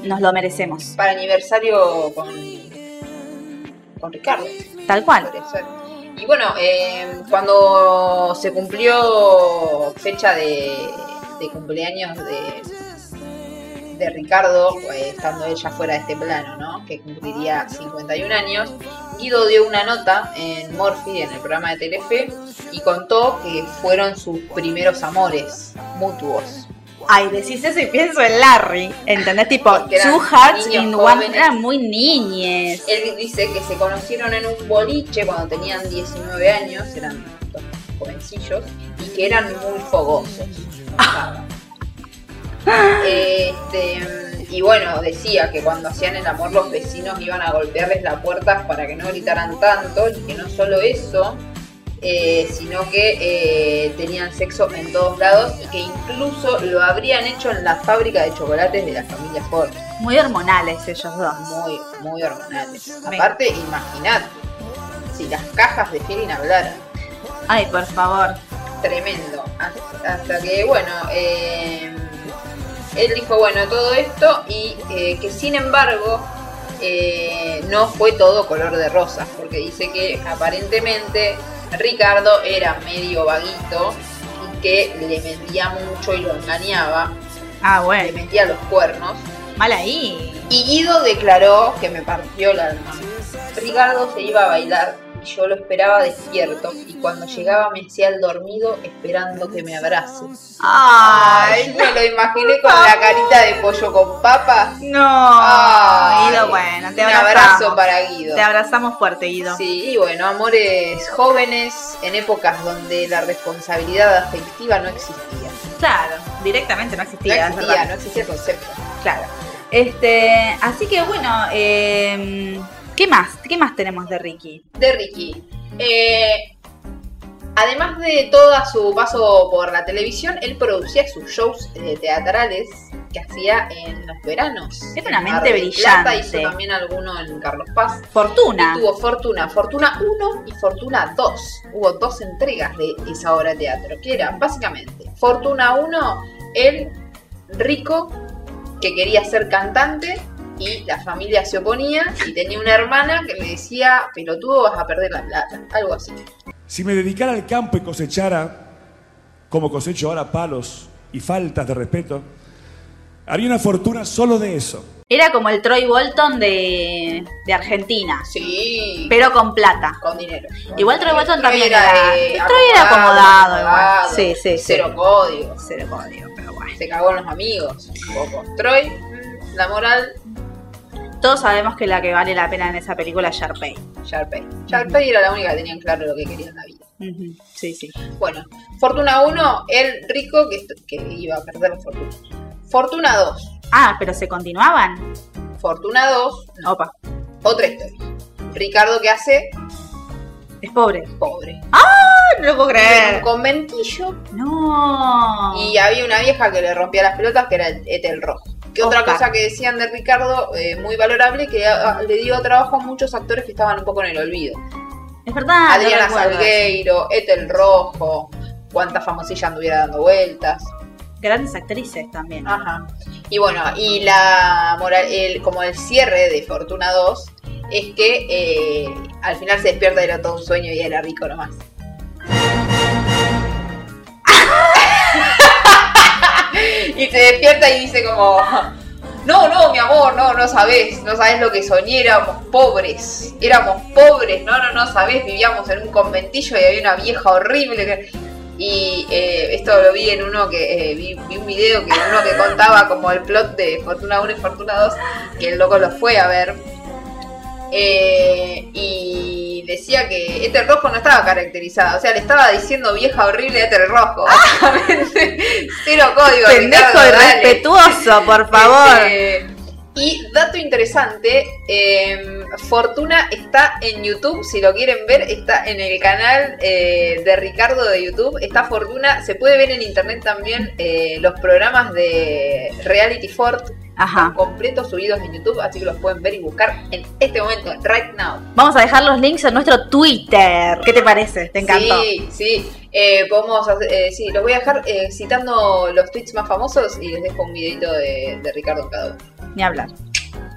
nos lo merecemos. Para aniversario con, con Ricardo. Tal cual. Y bueno, eh, cuando se cumplió fecha de, de cumpleaños de, de Ricardo, eh, estando ella fuera de este plano, ¿no? que cumpliría 51 años, Guido dio una nota en Morphy, en el programa de Telefe, y contó que fueron sus primeros amores mutuos. Ay, decís eso y pienso en Larry. ¿Entendés? Tipo, two hearts in one. Eran muy niñes. Él dice que se conocieron en un boliche cuando tenían 19 años, eran dos jovencillos, y que eran muy fogosos. [laughs] Este, y bueno, decía que cuando hacían el amor los vecinos iban a golpearles la puerta para que no gritaran tanto, y que no solo eso, eh, sino que eh, tenían sexo en todos lados y que incluso lo habrían hecho en la fábrica de chocolates de la familia Ford. Muy hormonales ellos dos. Muy, muy hormonales. Me- Aparte, imaginad, si las cajas de Feeling hablaran. Ay, por favor. Tremendo. Hasta, hasta que, bueno, eh, él dijo, bueno, todo esto y eh, que sin embargo eh, no fue todo color de rosas, porque dice que aparentemente Ricardo era medio vaguito y que le mentía mucho y lo engañaba. Ah, Le bueno. metía los cuernos. Mal ahí. Y Guido declaró que me partió el alma. Ricardo se iba a bailar yo lo esperaba despierto y cuando llegaba me hacía el dormido esperando que me abrace. Ay, me lo imaginé con la carita de pollo con papas. No. Ay, Guido, bueno, te un abrazo para Guido. Te abrazamos fuerte, Guido. Sí, y bueno, amores jóvenes en épocas donde la responsabilidad afectiva no existía. Claro, directamente no existía. no existía el concepto. Claro. Este, así que bueno, eh, ¿qué más? ¿Qué más tenemos de Ricky? de Ricky. Eh, además de todo su paso por la televisión, él producía sus shows eh, teatrales que hacía en los veranos. Era una En mente Mar del Plata, brillante. hizo también alguno en Carlos Paz. Fortuna. Y tuvo Fortuna, Fortuna 1 y Fortuna 2. Hubo dos entregas de esa obra de teatro, que eran básicamente Fortuna 1, el rico que quería ser cantante y la familia se oponía y tenía una hermana que le decía, pelotudo vas a perder la plata, algo así. Si me dedicara al campo y cosechara, como cosecho ahora palos y faltas de respeto, haría una fortuna solo de eso. Era como el Troy Bolton de, de Argentina. Sí. Pero con plata. Con dinero. Igual Troy Bolton Troy también era, era. eh, Troy era acomodado, igual. acomodado, Sí, sí, sí. Cero código. Cero código, pero bueno. Se cagó en los amigos. un poco. Troy, mm, la moral, Todos sabemos que la que vale la pena en esa película es Sharpay. Sharpay. Sharpay era la única que tenían claro lo que quería en la vida. Sí, sí. Bueno, Fortuna 1, el rico que, iba a perder la fortuna. Fortuna 2. Ah, pero se continuaban. Fortuna 2, Opa, otra historia. Ricardo, ¿qué hace? es pobre. Pobre. ¡Ah! No lo puedo Vive en creer. un conventillo No. y había una vieja que le rompía las pelotas que era el Etel Rojo. Que otra cosa que decían de Ricardo, eh, muy valorable, que le dio trabajo a muchos actores que estaban un poco en el olvido. Es verdad. Adriana. Salgueiro, Etel Rojo, cuánta famosilla anduviera dando vueltas. Grandes actrices también. Ajá. Y bueno, y la moral, el, como el cierre de Fortuna 2 es que eh, al final se despierta y era todo un sueño y era rico nomás. [laughs] y se despierta y dice como, no, no, mi amor, no, no sabes, no sabes lo que soñé, éramos pobres, éramos pobres, no, no, no sabes, vivíamos en un conventillo y había una vieja horrible. Y eh, esto lo vi en uno que eh, vi, vi un video que uno que contaba como el plot de Fortuna 1 y Fortuna 2, que el loco lo fue a ver. Eh, y decía que Éter Rojo no estaba caracterizado, o sea, le estaba diciendo vieja horrible a Éter Rojo, básicamente. Cero código. Pendejo irrespetuoso, por favor. Este, Y dato interesante, eh, Fortuna está en YouTube, si lo quieren ver, está en el canal eh, de Ricardo de YouTube, está Fortuna, se puede ver en internet también eh, los programas de Reality Fort, están completos subidos en YouTube, así que los pueden ver y buscar en este momento, right now. Vamos a dejar los links en nuestro Twitter. ¿Qué te parece? ¿Te encantó? Sí, sí. Eh, podemos hacer- eh, sí, los voy a dejar eh, citando los tweets más famosos y les dejo un videito de, de Ricardo en cada uno. Ni hablar.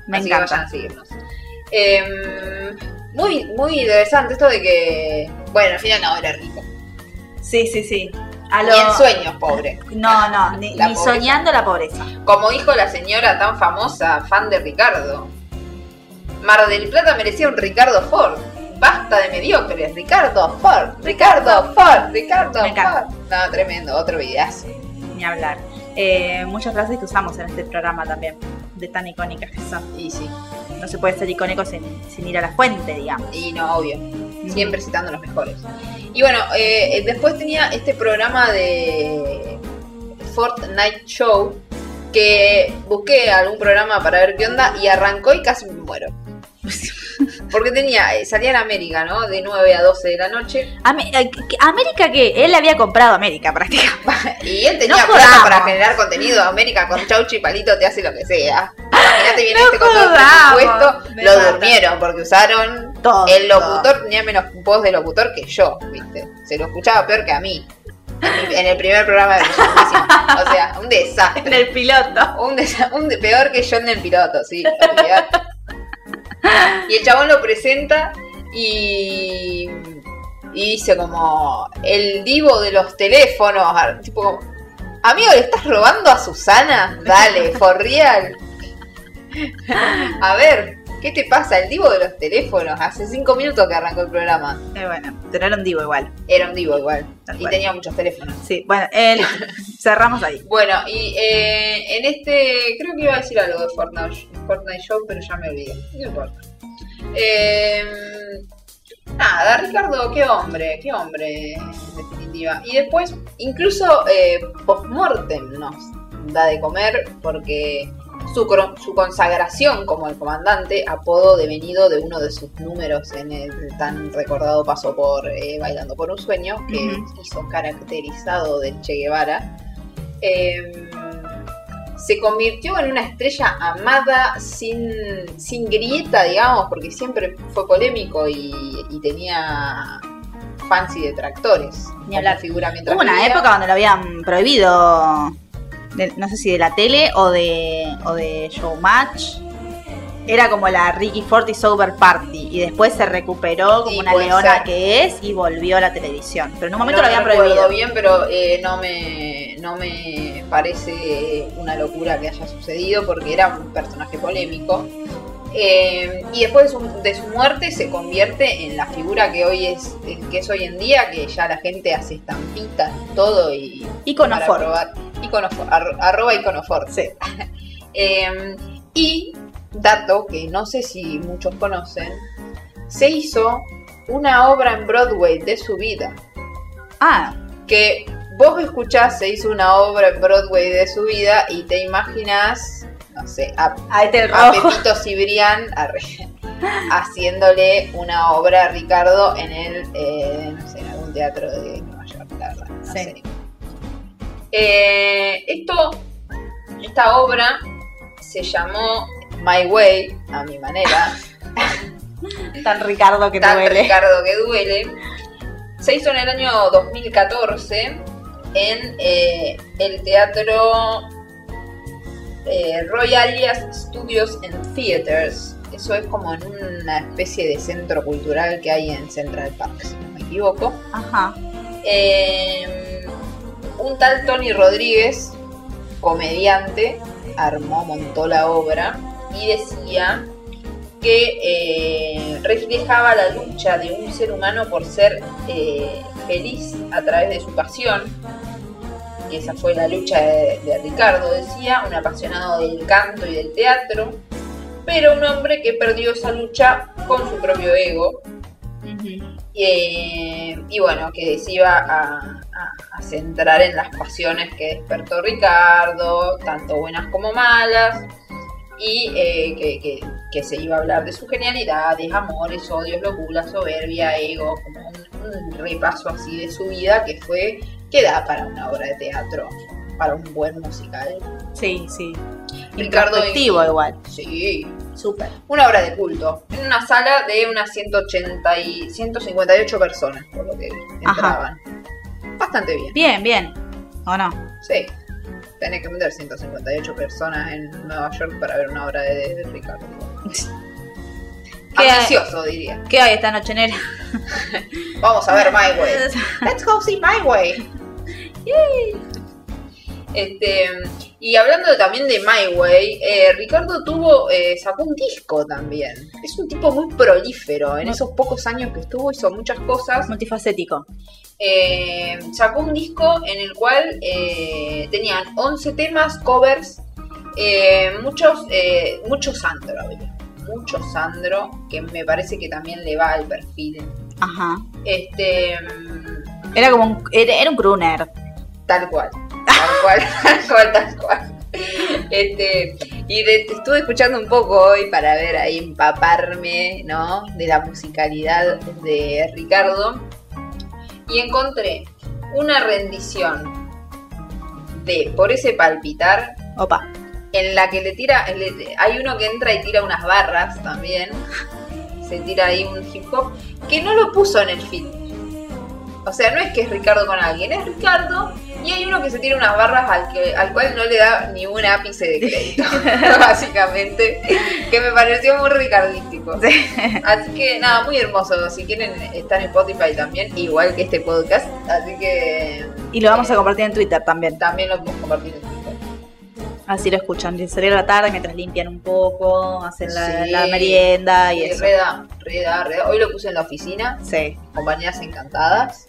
Me Así que encanta. vayan a seguirnos. Em, muy, muy interesante esto de que, bueno, al final no era rico. Sí, sí, sí. A Ni en sueños, pobre. No, no, [laughs] ni, soñando la pobreza. Como dijo la señora tan famosa, fan de Ricardo. Mar del Plata merecía un Ricardo Ford. Basta de mediocres. Ricardo Ford, Ricardo Ford, Ricardo Me. Ford. No, tremendo, otro videazo. Ni hablar. Eh, muchas frases que usamos en este programa también, de tan icónicas que son. Y sí. No se puede ser icónico sin, sin ir a la fuente, digamos. Y no, obvio. Siempre citando los mejores. Y bueno, eh, después tenía este programa de Fortnite Show que busqué algún programa para ver qué onda y arrancó y casi me muero. Porque tenía, eh, salía en América, ¿no? De 9 a 12 de la noche. Eh, América que él había comprado América prácticamente. [laughs] Y él tenía No plata jodamos. para generar contenido. América con chauchi y palito te hace lo que sea. Imagínate bien [laughs] No este con todo presupuesto. Me Lo mata. durmieron porque usaron. Todo. El locutor tenía menos voz de locutor que yo, ¿viste? Se lo escuchaba peor que a mí. En, el primer programa de. O sea, un desastre. En el piloto. Un, desa- un de- peor que yo en el piloto, sí. Y el chabón lo presenta y, y dice como el divo de los teléfonos, tipo como, amigo, ¿le estás robando a Susana? Dale, [laughs] for real. A ver, ¿qué te pasa? El divo de los teléfonos. Hace cinco minutos que arrancó el programa. Eh, bueno, pero era un divo igual. Era un divo igual. Tal Y cual. tenía muchos teléfonos. Sí, bueno, [laughs] cerramos ahí. Bueno, y eh, en este, creo que iba a decir algo de Fortnite, Fortnite Show, pero ya me olvidé. No importa. Eh, nada, Ricardo, qué hombre, qué hombre, en definitiva. Y después, incluso eh, postmortem nos da de comer porque su, su consagración como el comandante, apodo devenido de uno de sus números en el tan recordado paso por eh, Bailando por un Sueño, que hizo caracterizado del Che Guevara, eh, se convirtió en una estrella amada sin, sin grieta, digamos, porque siempre fue polémico y, y tenía fans y detractores. Ni hablar. figura mientras Hubo una vivía. época donde lo habían prohibido, de- no sé si de la tele o de, o de Showmatch. Era como la Ricky Forti Sober Party y después se recuperó como Sí, una leona ser. que es y volvió a la televisión. Pero en un momento no lo habían prohibido. bien, pero eh, no me no me parece una locura que haya sucedido porque era un personaje polémico. Eh, y después de su, de su muerte se convierte en la figura que hoy es eh, que es hoy en día, que ya la gente hace estampitas y todo y Iconofort. para probar. Iconofort, ar- arroba iconofort. Sí. [laughs] Eh, y dato que no sé si muchos conocen, se hizo una obra en Broadway de su vida. Ah, Que vos escuchás, se hizo una obra en Broadway de su vida y te imaginas, no sé, a, a este a. Pepito Cibrián arre, haciéndole una obra a Ricardo en el, eh, no sé, en algún teatro de Nueva York, la verdad. no Sí. sé. Eh, esto, esta obra se llamó My Way, a mi manera. [laughs] Tan Ricardo que Tan duele. Ricardo que duele. Se hizo en el año 2014 en eh, el teatro eh, Royal Studios and Theaters. Eso es como en una especie de centro cultural que hay en Central Park, si no me equivoco. Ajá. Eh, un tal Tony Rodríguez, comediante, armó, montó la obra y decía que eh, reflejaba la lucha de un ser humano por ser eh, feliz a través de su pasión. Que esa fue la lucha de, de Ricardo, decía, un apasionado del canto y del teatro, pero un hombre que perdió esa lucha con su propio ego. Y, y bueno, que se iba a, a- a centrar en las pasiones que despertó Ricardo, tanto buenas como malas, y eh, que, que- que se iba a hablar de sus genialidades, amores, odios, locura, soberbia, ego, como un, un repaso así de su vida que fue, que da para una obra de teatro, para un buen musical. Sí, sí. Ricardo Introspectivo igual. Sí. Súper. Una obra de culto, en una sala de unas 180 y 158 personas, por lo que entraban. Bastante bien. Bien, bien. ¿O no? Sí. Tenés que meter 158 personas en Nueva York para ver una obra de, de Ricardo. [laughs] ¿Qué hay- Ambicioso, diría. ¿Qué hay esta noche, Nera? [laughs] Vamos a ver My Way. [laughs] Let's go see My Way. Este, y hablando también de My Way, eh, Ricardo tuvo, eh, sacó un disco también. Es un tipo muy prolífero. En esos pocos años que estuvo hizo muchas cosas. Multifacético. Eh, sacó un disco en el cual tenían 11 temas, covers, muchos, eh, mucho Sandro había. Mucho Sandro, que me parece que también le va al perfil. Ajá. Este, Era como un, era, un crooner. Tal cual. Tal [laughs] cual, tal cual, tal cual. Este, y de- estuve escuchando un poco hoy para ver ahí empaparme, ¿no? De la musicalidad de Ricardo. Y encontré una rendición de Por ese palpitar. Opa. En la que le tira. le- hay uno que entra y tira unas barras también. Se tira ahí un hip hop. Que no lo puso en el film. O sea, no es que es Ricardo con alguien, es Ricardo y hay uno que se tira unas barras al, que, al cual no le da ni un ápice de crédito, [laughs] básicamente, que me pareció muy ricardístico. Así que nada, muy hermoso. Si quieren, estar en Spotify también, igual que este podcast. Así que Y lo vamos a compartir en Twitter también. también lo podemos compartir en Twitter. Así lo escuchan. Salir a la tarde mientras limpian un poco, hacen la, Sí. la merienda y Sí, eso. Reda, reda, reda. Hoy lo puse en la oficina. Sí. Compañías encantadas.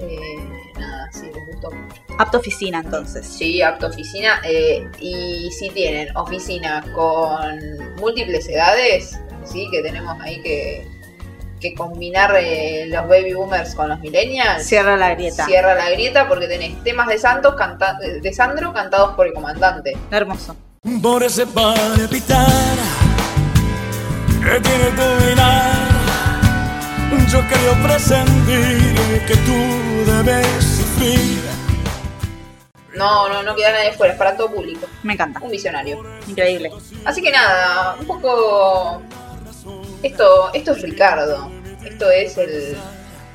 Eh, nada, sí, les gustó mucho. Apto oficina entonces. Sí, apto oficina. eh, y si tienen oficina con múltiples edades, sí, que tenemos ahí que, que combinar eh, los baby boomers con los millennials. Cierra la grieta. Cierra la grieta porque tenés temas de Santos canta- de Sandro cantados por el comandante. Hermoso. Por ese palpitar que tiene tu mirar, yo creo presentir que tú debes sufrir. No, no, no queda nadie fuera, es para todo público. Me encanta. Un visionario. Increíble. Así que nada, un poco. Esto, esto es Ricardo. Esto es el,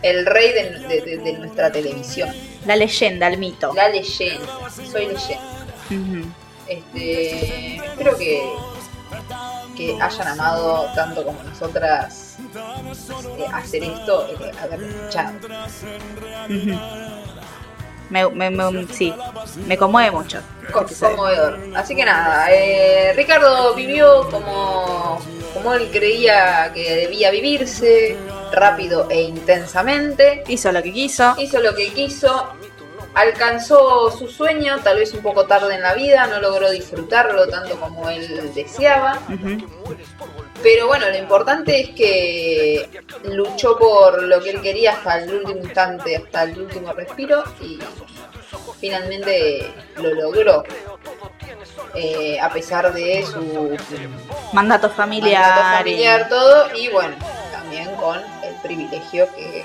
el rey de, de- de- de nuestra televisión. La leyenda, el mito. La leyenda. Soy leyenda. Este, espero que, que hayan amado tanto como nosotras eh, hacer esto, eh, haberlo escuchado. Me, me- me- sí, me conmueve mucho. Co- conmovedor. Así que nada, eh, Ricardo vivió como, como él creía que debía vivirse, rápido e intensamente. Hizo lo que quiso. Hizo lo que quiso. Alcanzó su sueño, tal vez un poco tarde en la vida, no logró disfrutarlo tanto como él deseaba. Pero bueno, lo importante es que luchó por lo que él quería hasta el último instante, hasta el último respiro y finalmente lo logró. Eh, a pesar de su Mandato familiar. mandato y- familiar, todo, y bueno, también con privilegio que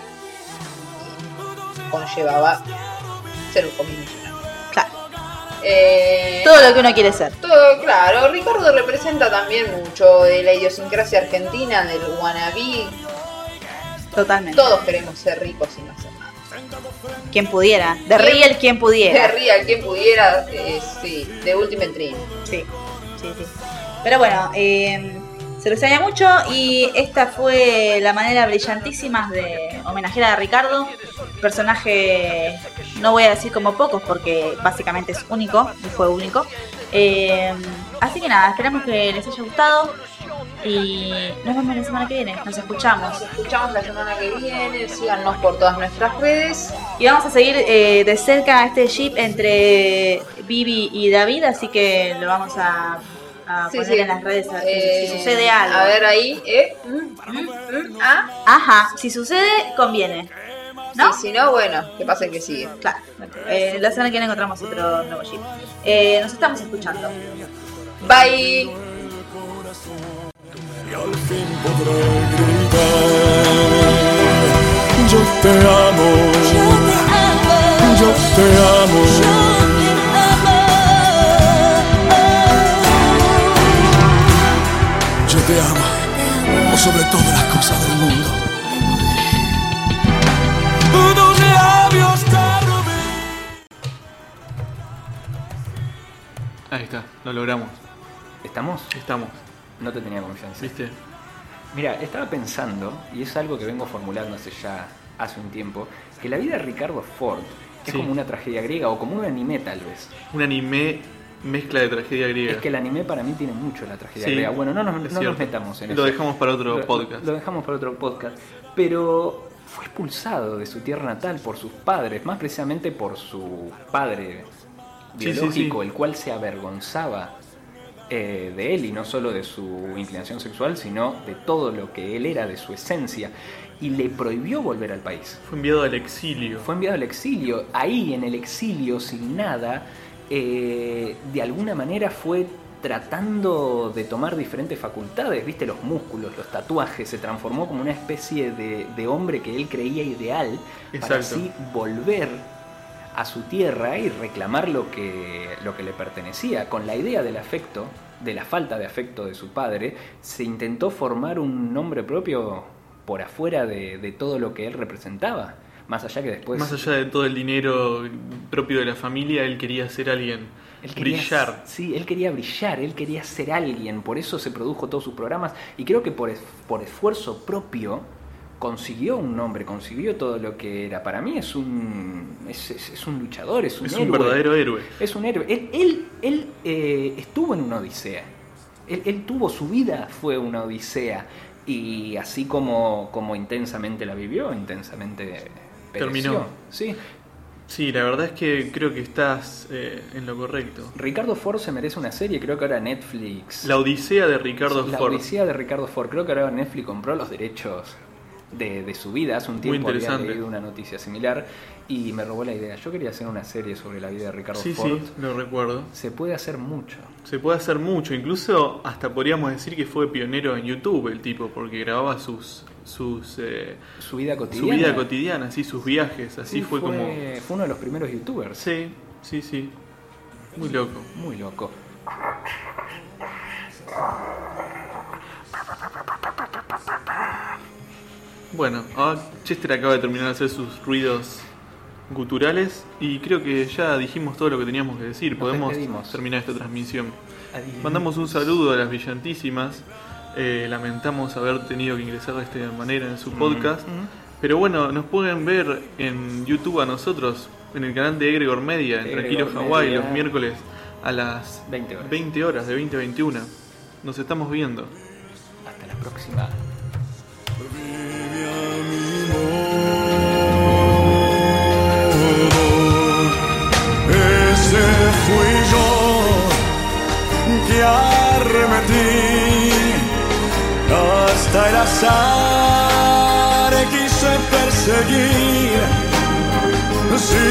conllevaba ser un community. Claro. Eh, Todo lo que uno quiere ser. todo, claro, Ricardo representa también mucho de la idiosincrasia argentina, del wannabe. Totalmente. Todos queremos ser ricos y no hacer nada. Quien pudiera. De ¿Quién? Real quien De pudiera. real, quien pudiera, eh, sí, de Ultimate Dream. Sí, sí, sí. Pero bueno, eh, se lo extraña mucho y esta fue la manera brillantísima de homenajear a Ricardo. Personaje, no voy a decir como pocos porque básicamente es único, y fue único. Eh, así que nada, esperamos que les haya gustado y nos vemos la semana que viene. Nos escuchamos. Nos escuchamos la semana que viene, síganos por todas nuestras redes. Y vamos a seguir eh, de cerca este jeep entre Vivi y David, así que lo vamos a, a Sí, poner sí. en las redes a ver Eh, si sucede algo. A ver ahí, ¿eh? Mm, mm, mm, ah. Ajá, si sucede, conviene. ¿No? Si no, bueno, que pase que sigue. Claro. Eh, la semana que viene encontramos otro nuevo jeep. Eh, nos estamos escuchando. Bye. Y al fin podré gritar. Yo te amo. Yo te amo. Sobre todas las cosas del mundo. Tus labios te robé. Ahí está, lo logramos. ¿Estamos? Estamos. No te tenía confianza. ¿Viste? Mira, estaba pensando, y es algo que vengo formulando hace ya hace un tiempo, que la vida de Ricardo Ford es Sí. como una tragedia griega o como un anime tal vez. Un anime mezcla de tragedia griega. Es que el anime para mí tiene mucho la tragedia Sí, griega. Bueno, no nos, no nos metamos en eso. Lo dejamos para otro Lo- podcast. Lo dejamos para otro podcast. Pero fue expulsado de su tierra natal por sus padres, más precisamente por su padre sí, biológico, sí. el cual se avergonzaba eh, de él y no solo de su inclinación sexual, sino de todo lo que él era, de su esencia, y le prohibió volver al país. Fue enviado al exilio. Fue enviado al exilio. Ahí, en el exilio, sin nada, eh, de alguna manera fue tratando de tomar diferentes facultades, viste, los músculos, los tatuajes, se transformó como una especie de, de hombre que él creía ideal para así volver a su tierra y reclamar lo que, lo que le pertenecía. Con la idea del afecto, de la falta de afecto de su padre, se intentó formar un nombre propio por afuera de, de todo lo que él representaba. Más allá que después... Más allá de todo el dinero propio de la familia, él quería ser alguien. Él quería- brillar. Sí, él quería brillar, él quería ser alguien, por eso se produjo todos sus programas y creo que por, es- por esfuerzo propio consiguió un nombre, consiguió todo lo que era. Para mí es un es, es- es un luchador, es un Es un héroe. verdadero héroe. Es un héroe. Él, él, él, eh, estuvo en una odisea. Él, él tuvo su vida, fue una odisea. Y así como, como intensamente la vivió, intensamente pereció. Terminó. Sí. Sí, la verdad es que creo que estás eh, en lo correcto. Ricardo Ford se merece una serie, creo que ahora Netflix. La Odisea de Ricardo la Ford. Odisea de Ricardo Ford. Creo que ahora Netflix compró los derechos de, de su vida. Hace un Muy tiempo había interesante. leído una noticia similar y me robó la idea. Yo quería hacer una serie sobre la vida de Ricardo Sí, Ford. sí, lo recuerdo. Se puede hacer mucho. Se puede hacer mucho, incluso hasta podríamos decir que fue pionero en YouTube el tipo, porque grababa sus sus eh, Su vida su cotidiana. vida cotidiana, así sus viajes, así Sí, fue, como Fue uno de los primeros youtubers. Sí, sí, sí. Muy loco. Muy loco. Bueno, ahora Chester acaba de terminar de hacer sus ruidos guturales y creo que ya dijimos todo lo que teníamos que decir. Nos Podemos despedimos. terminar esta transmisión. Adiós. Mandamos un saludo a las brillantísimas. Eh, lamentamos haber tenido que ingresar de esta manera en su podcast. mm. Pero bueno, nos pueden ver en YouTube a nosotros, en el canal de Egregor Media, en Tranquilo Hawái, los miércoles a las 20 horas. 20 horas, de 20 a 21. Nos estamos viendo. Hasta la próxima. Ese fui yo que arremetí hasta el azar quise perseguir. Si